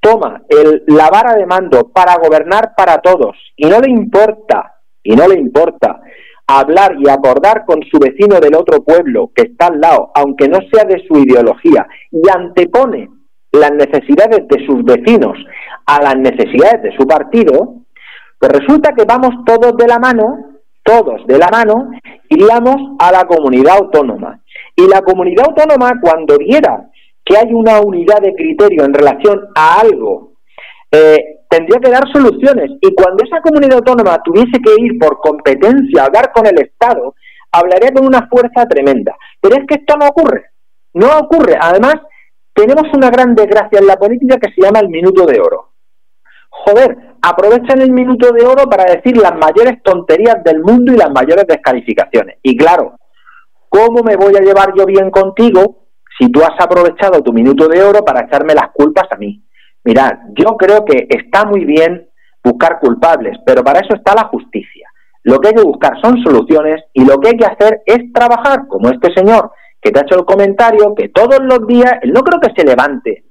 toma el, la vara de mando para gobernar para todos y no le importa, y no le importa hablar y acordar con su vecino del otro pueblo que está al lado, aunque no sea de su ideología, y antepone las necesidades de sus vecinos a las necesidades de su partido, pues resulta que vamos todos de la mano todos de la mano, iríamos a la comunidad autónoma. Y la comunidad autónoma, cuando viera que hay una unidad de criterio en relación a algo, eh, tendría que dar soluciones. Y cuando esa comunidad autónoma tuviese que ir por competencia a hablar con el Estado, hablaría con una fuerza tremenda. Pero es que esto no ocurre. No ocurre. Además, tenemos una gran desgracia en la política que se llama el minuto de oro. Joder, aprovechan el minuto de oro para decir las mayores tonterías del mundo y las mayores descalificaciones. Y claro, ¿cómo me voy a llevar yo bien contigo si tú has aprovechado tu minuto de oro para echarme las culpas a mí? Mirad, yo creo que está muy bien buscar culpables, pero para eso está la justicia. Lo que hay que buscar son soluciones y lo que hay que hacer es trabajar, como este señor que te ha hecho el comentario, que todos los días, no creo que se levante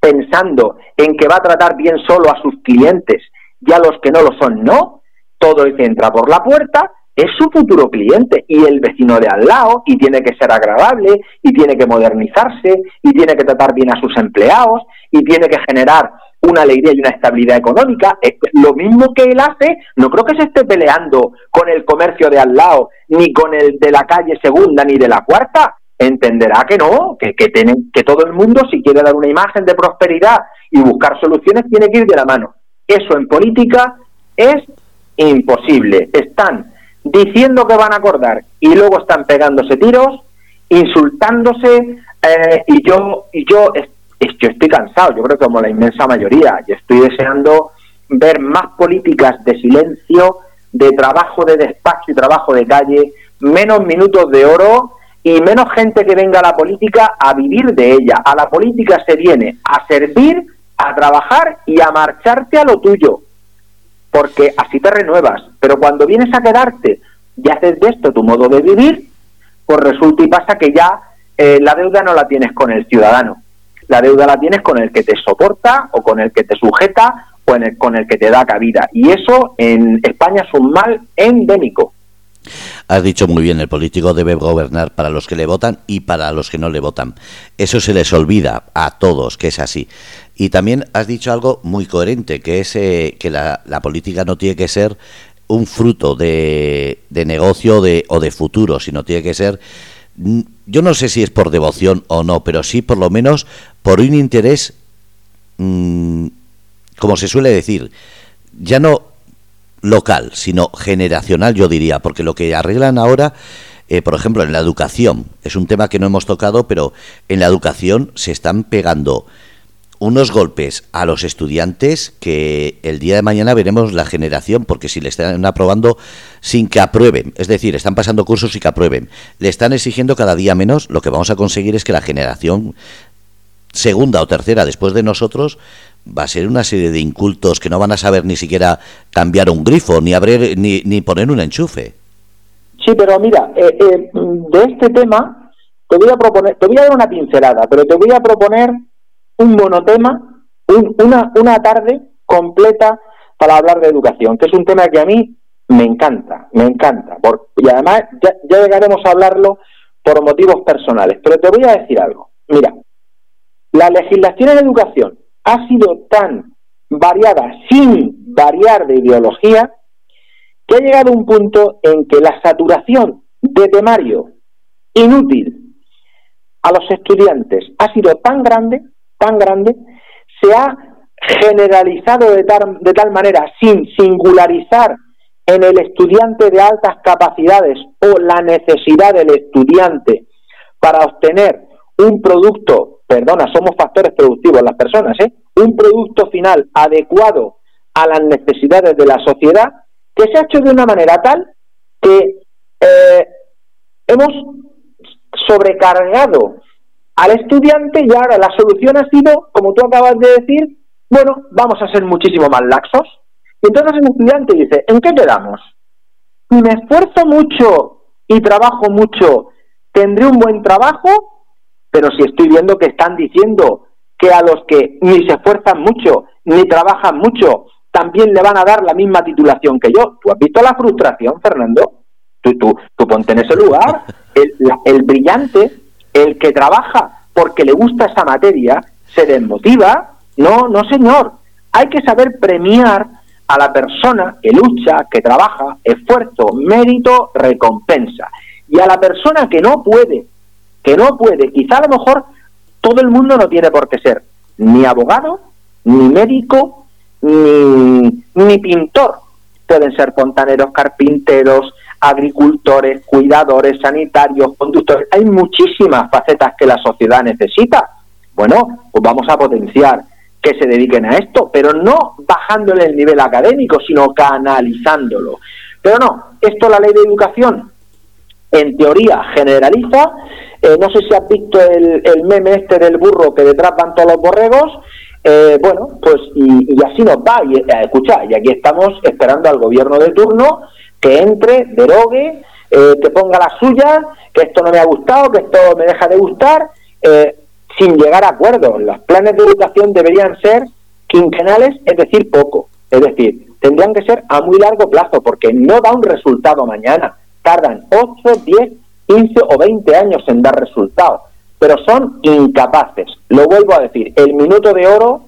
pensando en que va a tratar bien solo a sus clientes y a los que no lo son, no. Todo el que entra por la puerta es su futuro cliente y el vecino de al lado y tiene que ser agradable y tiene que modernizarse y tiene que tratar bien a sus empleados y tiene que generar una alegría y una estabilidad económica. Lo mismo que él hace, no creo que se esté peleando con el comercio de al lado, ni con el de la calle segunda, ni de la cuarta. Entenderá que no, que, que, que todo el mundo, si quiere dar una imagen de prosperidad y buscar soluciones, tiene que ir de la mano. Eso en política es imposible. Están diciendo que van a acordar y luego están pegándose tiros, insultándose eh, y yo y yo yo estoy cansado, yo creo que como la inmensa mayoría, y estoy deseando ver más políticas de silencio, de trabajo de despacho y trabajo de calle, menos minutos de oro y menos gente que venga a la política a vivir de ella. A la política se viene a servir, a trabajar y a marcharte a lo tuyo, porque así te renuevas. Pero cuando vienes a quedarte y haces de esto tu modo de vivir, pues resulta y pasa que ya eh, la deuda no la tienes con el ciudadano la deuda la tienes con el que te soporta o con el que te sujeta o con el que te da cabida. Y eso en España es un mal endémico. Has dicho muy bien, el político debe gobernar para los que le votan y para los que no le votan. Eso se les olvida a todos, que es así. Y también has dicho algo muy coherente, que es eh, que la, política no tiene que ser un fruto de, negocio de, o de futuro, sino tiene que ser yo no sé si es por devoción o no, pero sí por lo menos por un interés, mm, como se suele decir, ya no local, sino generacional, yo diría, porque lo que arreglan ahora, eh, por ejemplo, en la educación, es un tema que no hemos tocado, pero en la educación se están pegando unos golpes a los estudiantes que el día de mañana veremos la generación, porque si le están aprobando sin que aprueben, es decir, están pasando cursos y que aprueben, le están exigiendo cada día menos, lo que vamos a conseguir es que la generación segunda o tercera después de nosotros va a ser una serie de incultos que no van a saber ni siquiera cambiar un grifo, ni abrir, ni, ni poner un enchufe. Sí, pero mira, eh, eh, de este tema te voy a proponer, te voy a dar una pincelada, pero te voy a proponer un monotema, una, una tarde completa para hablar de educación, que es un tema que a mí me encanta, me encanta. y además ya llegaremos a hablarlo por motivos personales. Pero te voy a decir algo. Mira, la legislación en educación ha sido tan variada sin variar de ideología que ha llegado un punto en que la saturación de temario inútil a los estudiantes ha sido tan grande tan grande, se ha generalizado de tal, de tal manera, sin singularizar en el estudiante de altas capacidades o la necesidad del estudiante para obtener un producto, perdona, somos factores productivos las personas, ¿eh? Final adecuado a las necesidades de la sociedad, que se ha hecho de una manera tal que eh, hemos sobrecargado al estudiante y ahora la solución ha sido, como tú acabas de decir, bueno, vamos a ser muchísimo más laxos. Y entonces el estudiante dice, ¿en qué quedamos? Si me esfuerzo mucho y trabajo mucho, tendré un buen trabajo, pero si estoy viendo que están diciendo que a los que ni se esfuerzan mucho, ni trabajan mucho, también le van a dar la misma titulación que yo. ¿Tú has visto la frustración, Fernando? Tú, tú, tú ponte en ese lugar. El, el brillante el que trabaja porque le gusta esa materia se desmotiva. No, no, señor. Hay que saber premiar a la persona que lucha, que trabaja, esfuerzo, mérito, recompensa. Y a la persona que no puede, que no puede, quizá a lo mejor todo el mundo no tiene por qué ser ni abogado, ni médico, ni, pintor. Pueden ser fontaneros, carpinteros, agricultores, cuidadores, sanitarios, conductores. Hay muchísimas facetas que la sociedad necesita. Bueno, pues vamos a potenciar que se dediquen a esto, pero no bajándole el nivel académico, sino canalizándolo. Pero no, esto la ley de educación en teoría generaliza. Eh, no sé si has visto el, meme este del burro que detrás van todos los borregos. Eh, bueno, pues y, así nos va. Y, eh, escucha, y aquí estamos esperando al gobierno de turno que entre, derogue, que ponga la suya, que esto no me ha gustado, que esto me deja de gustar, sin llegar a acuerdos. Los planes de educación deberían ser quinquenales, es decir, poco. Es decir, tendrían que ser a muy largo plazo, porque no da un resultado mañana tardan 8, 10, 15 o 20 años en dar resultados, pero son incapaces. Lo vuelvo a decir, el minuto de oro,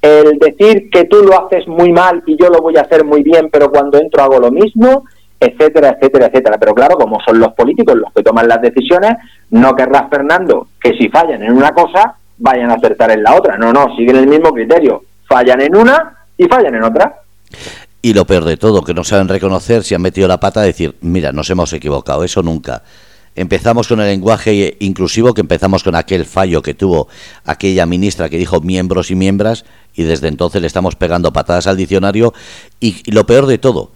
el decir que tú lo haces muy mal y yo lo voy a hacer muy bien, pero cuando entro hago lo mismo, etcétera, etcétera, etcétera. Pero claro, como son los políticos los que toman las decisiones, no querrás, Fernando, que si fallan en una cosa, vayan a acertar en la otra. No, no, siguen el mismo criterio. Fallan en una y fallan en otra. Y lo peor de todo, que no saben reconocer si han metido la pata, decir, mira, nos hemos equivocado, eso nunca. Empezamos con el lenguaje inclusivo, que empezamos con aquel fallo que tuvo aquella ministra que dijo miembros y miembros, y desde entonces le estamos pegando patadas al diccionario. Y, lo peor de todo,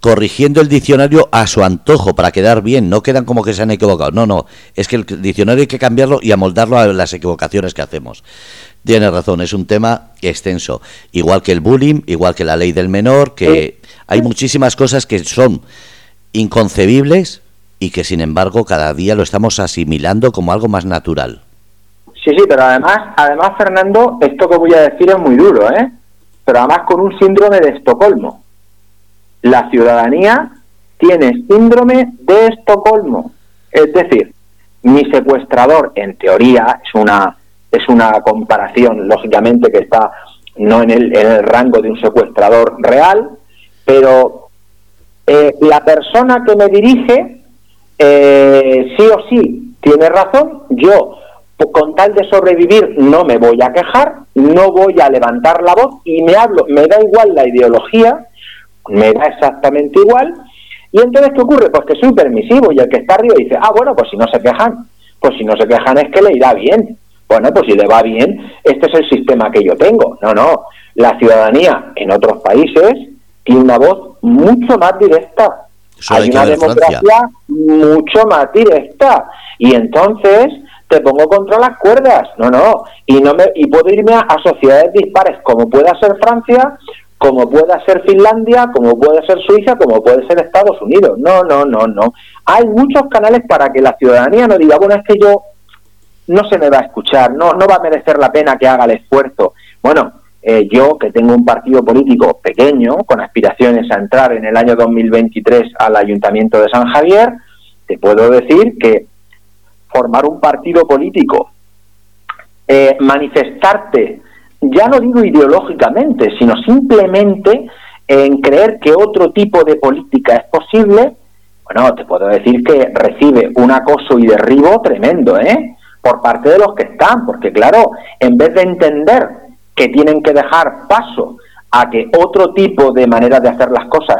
corrigiendo el diccionario a su antojo para quedar bien, no quedan como que se han equivocado. No, no, es que el diccionario hay que cambiarlo y amoldarlo a las equivocaciones que hacemos. Tienes razón, es un tema extenso. Igual que el bullying, igual que la ley del menor, que hay muchísimas cosas que son inconcebibles y que sin embargo cada día lo estamos asimilando como algo más natural. Sí, sí, pero además, además Fernando, esto que voy a decir es muy duro, ¿eh? Pero además con un síndrome de Estocolmo. La ciudadanía tiene síndrome de Estocolmo. Es decir, mi secuestrador, en teoría, es una es una comparación, lógicamente, que está no en el, rango de un secuestrador real, pero eh, la persona que me dirige, eh, sí o sí, tiene razón, yo con tal de sobrevivir no me voy a quejar, no voy a levantar la voz y me hablo, me da igual la ideología, me da exactamente igual, y entonces ¿qué ocurre? Pues que soy permisivo y el que está arriba dice, ah, bueno, pues si no se quejan, pues si no se quejan es que le irá bien. Bueno, pues si le va bien, este es el sistema que yo tengo. No, no. La ciudadanía en otros países tiene una voz mucho más directa. Hay una democracia mucho más directa. Y entonces te pongo contra las cuerdas. No, no. Y, no me, y puedo irme a, sociedades dispares, como pueda ser Francia, como pueda ser Finlandia, como puede ser Suiza, como puede ser Estados Unidos. No, no, no, no. Hay muchos canales para que la ciudadanía no diga, bueno, es que yo no se me va a escuchar, no, no va a merecer la pena que haga el esfuerzo. Bueno, eh, yo que tengo un partido político pequeño, con aspiraciones a entrar en el año 2023 al Ayuntamiento de San Javier, te puedo decir que formar un partido político, eh, manifestarte, ya no digo ideológicamente, sino simplemente en creer que otro tipo de política es posible, bueno, te puedo decir que recibe un acoso y derribo tremendo, ¿eh? por parte de los que están, porque claro, en vez de entender que tienen que dejar paso a que otro tipo de manera de hacer las cosas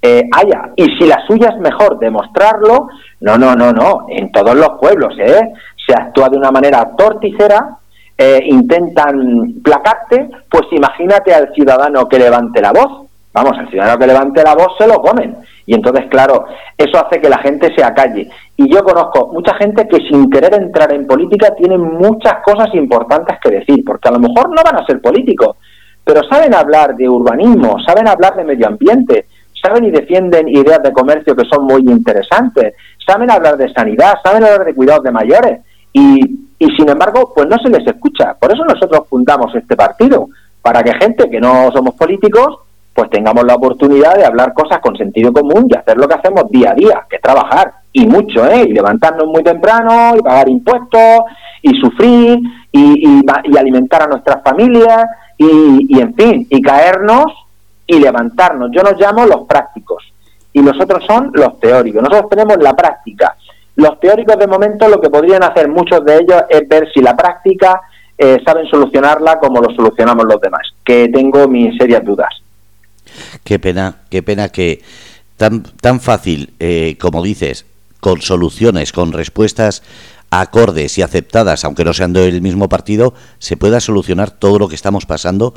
eh, haya, y si la suya es mejor demostrarlo, no, no, no, no, en todos los pueblos ¿eh? se actúa de una manera torticera, eh, intentan placarte, pues imagínate al ciudadano que levante la voz, vamos, al ciudadano que levante la voz se lo comen. Y entonces, claro, eso hace que la gente se acalle. Y yo conozco mucha gente que sin querer entrar en política tiene muchas cosas importantes que decir, porque a lo mejor no van a ser políticos, pero saben hablar de urbanismo, saben hablar de medio ambiente, saben y defienden ideas de comercio que son muy interesantes, saben hablar de sanidad, saben hablar de cuidados de mayores. Y, y sin embargo, pues no se les escucha. Por eso nosotros fundamos este partido, para que gente que no somos políticos pues tengamos la oportunidad de hablar cosas con sentido común y hacer lo que hacemos día a día, que es trabajar, y mucho, ¿eh? Y levantarnos muy temprano, y pagar impuestos, y sufrir, y, y, alimentar a nuestras familias, y, y, en fin, y caernos y levantarnos. Yo nos llamo los prácticos, y nosotros son los teóricos. Nosotros tenemos la práctica. Los teóricos de momento lo que podrían hacer muchos de ellos es ver si la práctica eh, saben solucionarla como lo solucionamos los demás, que tengo mis serias dudas. Qué pena, qué pena que tan, tan fácil, eh, como dices, con soluciones, con respuestas acordes y aceptadas, aunque no sean del mismo partido, se pueda solucionar todo lo que estamos pasando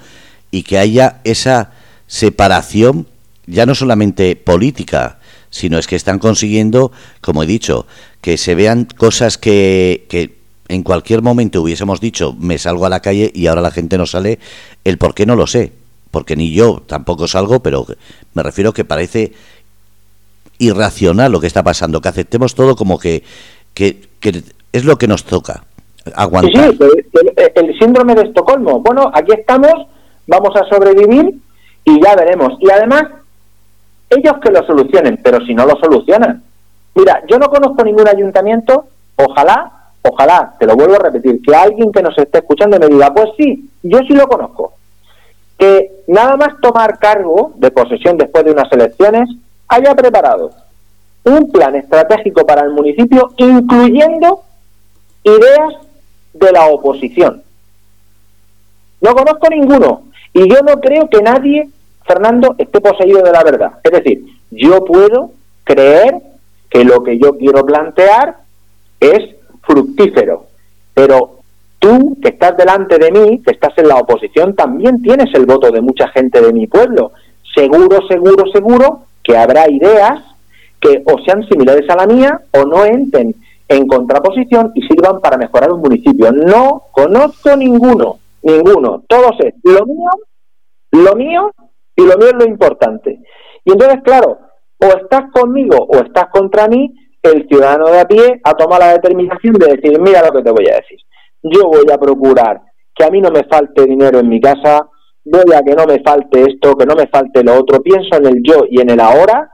y que haya esa separación, ya no solamente política, sino es que están consiguiendo, como he dicho, que se vean cosas que, que en cualquier momento hubiésemos dicho, me salgo a la calle y ahora la gente no sale, el por qué no lo sé, porque ni yo tampoco salgo, pero me refiero que parece irracional lo que está pasando, que aceptemos todo como que, que, es lo que nos toca. Aguantar. Sí, el, síndrome de Estocolmo. Bueno, aquí estamos, vamos a sobrevivir y ya veremos. Y además, ellos que lo solucionen, pero si no lo solucionan. Mira, yo no conozco ningún ayuntamiento, ojalá, ojalá, te lo vuelvo a repetir, que alguien que nos esté escuchando me diga, pues sí, yo sí lo conozco. Que nada más tomar cargo de posesión después de unas elecciones, haya preparado un plan estratégico para el municipio, incluyendo ideas de la oposición. No conozco ninguno y yo no creo que nadie, Fernando, esté poseído de la verdad. Es decir, yo puedo creer que lo que yo quiero plantear es fructífero, pero tú que estás delante de mí, que estás en la oposición, también tienes el voto de mucha gente de mi pueblo. Seguro, seguro, seguro que habrá ideas que o sean similares a la mía o no entren en contraposición y sirvan para mejorar un municipio. No conozco ninguno, ninguno. Todos es lo mío, lo mío y lo mío es lo importante. Y entonces, claro, o estás conmigo o estás contra mí, el ciudadano de a pie ha tomado la determinación de decir, mira lo que te voy a decir. Yo voy a procurar que a mí no me falte dinero en mi casa, voy a que no me falte esto, que no me falte lo otro, pienso en el yo y en el ahora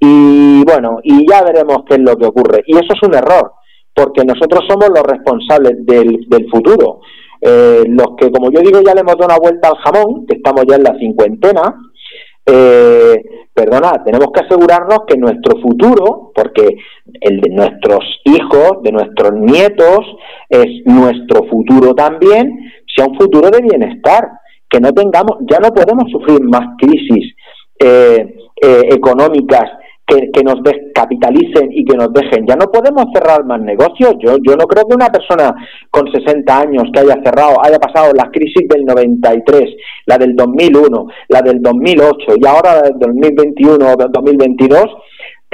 y bueno, y ya veremos qué es lo que ocurre. Y eso es un error, porque nosotros somos los responsables del, futuro. Eh, los que, como yo digo, ya le hemos dado una vuelta al jamón, que estamos ya en la cincuentena, eh, perdona, tenemos que asegurarnos que nuestro futuro, porque el de nuestros hijos, de nuestros nietos, es nuestro futuro también, sea un futuro de bienestar que no tengamos, ya no podemos sufrir más crisis eh, eh, económicas que, nos descapitalicen y que nos dejen. Ya no podemos cerrar más negocios. Yo, yo no creo que una persona con 60 años que haya cerrado, haya pasado la crisis del 93, la del 2001, la del 2008 y ahora la del 2021 o del 2022,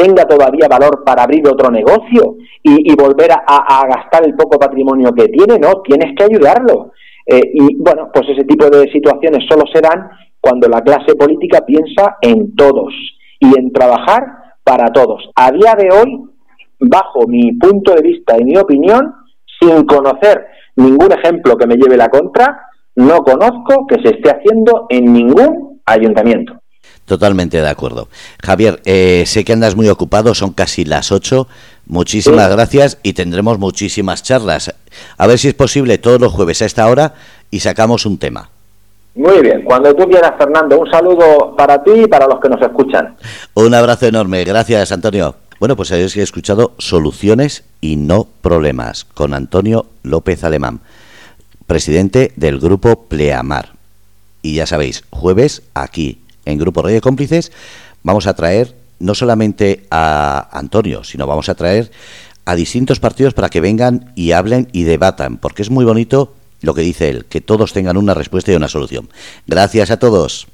tenga todavía valor para abrir otro negocio y, volver a, gastar el poco patrimonio que tiene. No, tienes que ayudarlo. Eh, y bueno, pues ese tipo de situaciones solo serán cuando la clase política piensa en todos y en trabajar para todos. A día de hoy, bajo mi punto de vista y mi opinión, sin conocer ningún ejemplo que me lleve la contra, no conozco que se esté haciendo en ningún ayuntamiento. Totalmente de acuerdo. Javier, eh, sé que andas muy ocupado, son casi las 8. Muchísimas sí. gracias y tendremos muchísimas charlas. A ver si es posible todos los jueves a esta hora y sacamos un tema. Muy bien, cuando tú quieras, Fernando, un saludo para ti y para los que nos escuchan. Un abrazo enorme, gracias, Antonio. Bueno, pues habéis escuchado Soluciones y no Problemas con Antonio López Alemán, presidente del grupo Pleamar. Y ya sabéis, jueves aquí en Grupo de Cómplices vamos a traer no solamente a Antonio, sino vamos a traer a distintos partidos para que vengan y hablen y debatan, porque es muy bonito lo que dice él, que todos tengan una respuesta y una solución. Gracias a todos.